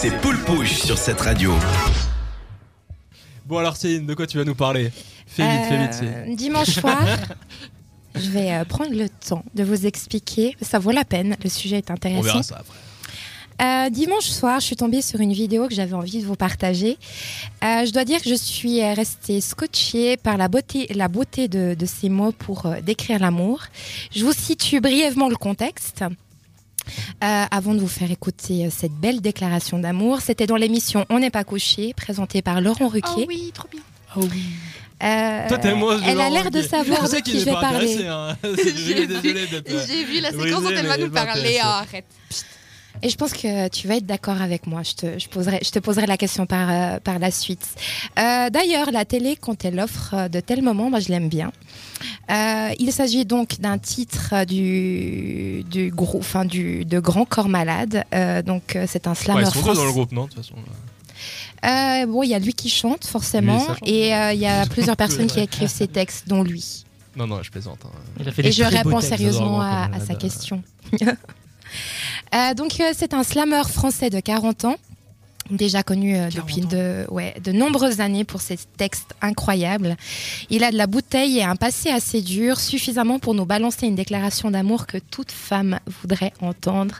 c'est Poule Pouche sur cette radio. Bon alors Céline, de quoi tu vas nous parler? Fais vite, fais vite. Céline. Euh, dimanche soir, je vais euh, prendre le temps de vous expliquer. Ça vaut la peine, le sujet est On intéressant. verra ça après. Euh, dimanche soir, je suis tombée sur une vidéo que j'avais envie de vous partager. Euh, je dois dire que je suis restée scotchée par la beauté, la beauté de, de ces mots pour euh, décrire l'amour. Je vous situe brièvement le contexte. Euh, avant de vous faire écouter euh, cette belle déclaration d'amour, c'était dans l'émission On n'est pas couché, présentée par Laurent Ruquier. oui, trop bien. Euh, Toi t'aimes moi elle a l'air de savoir de qui je vais parler. hein. Euh, J'ai vu la séquence dont elle va nous parler. Ah, arrête. Et je pense que tu vas être d'accord avec moi. Je te, je poserai, je te poserai la question par, euh, par la suite. Euh, D'ailleurs, la télé, quand elle offre euh, de tels moments, moi, je l'aime bien. Euh, il s'agit donc d'un titre du, du groupe, enfin du de Grand Corps Malade. Euh, donc euh, c'est un Ouais, slammer ils sont deux français. dans le groupe, non De toute façon. Euh, bon, il y a lui qui chante forcément, chante. et euh, il y a plusieurs personnes qui Ouais. écrivent ses textes, dont lui. Non, non, je plaisante. hein. Il a fait Et je réponds sérieusement à, Grand Corps à sa question. Euh, donc euh, c'est un slammer français de 40 ans, déjà connu euh, 40 depuis de, ouais, de nombreuses années pour ses textes incroyables. Il a de la bouteille et un passé assez dur, suffisamment pour nous balancer une déclaration d'amour que toute femme voudrait entendre.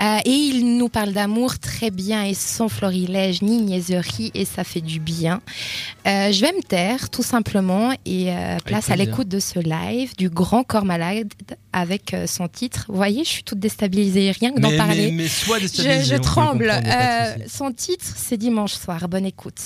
Euh, et il nous parle d'amour très bien et sans florilège ni niaiserie et ça fait du bien. Euh, je vais me taire tout simplement et place à l'écoute de ce live du Grand Corps Malade avec euh, son titre. Vous voyez, je suis toute déstabilisée, rien que d'en parler. mais, mais sois Je, tremble. Euh, son titre, c'est dimanche soir. Bonne écoute.